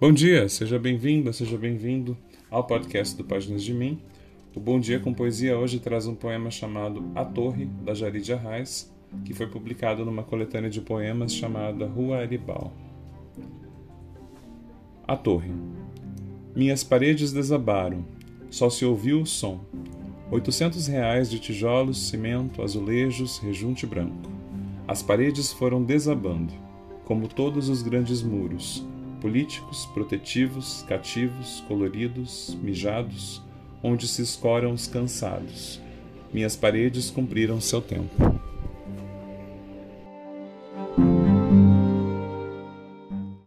Bom dia, seja bem-vinda, seja bem-vindo ao podcast do Páginas de Mim. O Bom Dia com Poesia hoje traz um poema chamado A Torre, da Jarid Arraes, que foi publicado numa coletânea de poemas chamada Rua Aribal. A Torre. Minhas paredes desabaram, só se ouviu o som. Oitocentos reais de tijolos, cimento, azulejos, rejunte branco. As paredes foram desabando, como todos os grandes muros, políticos, protetivos, cativos, coloridos, mijados, onde se escoram os cansados. Minhas paredes cumpriram seu tempo.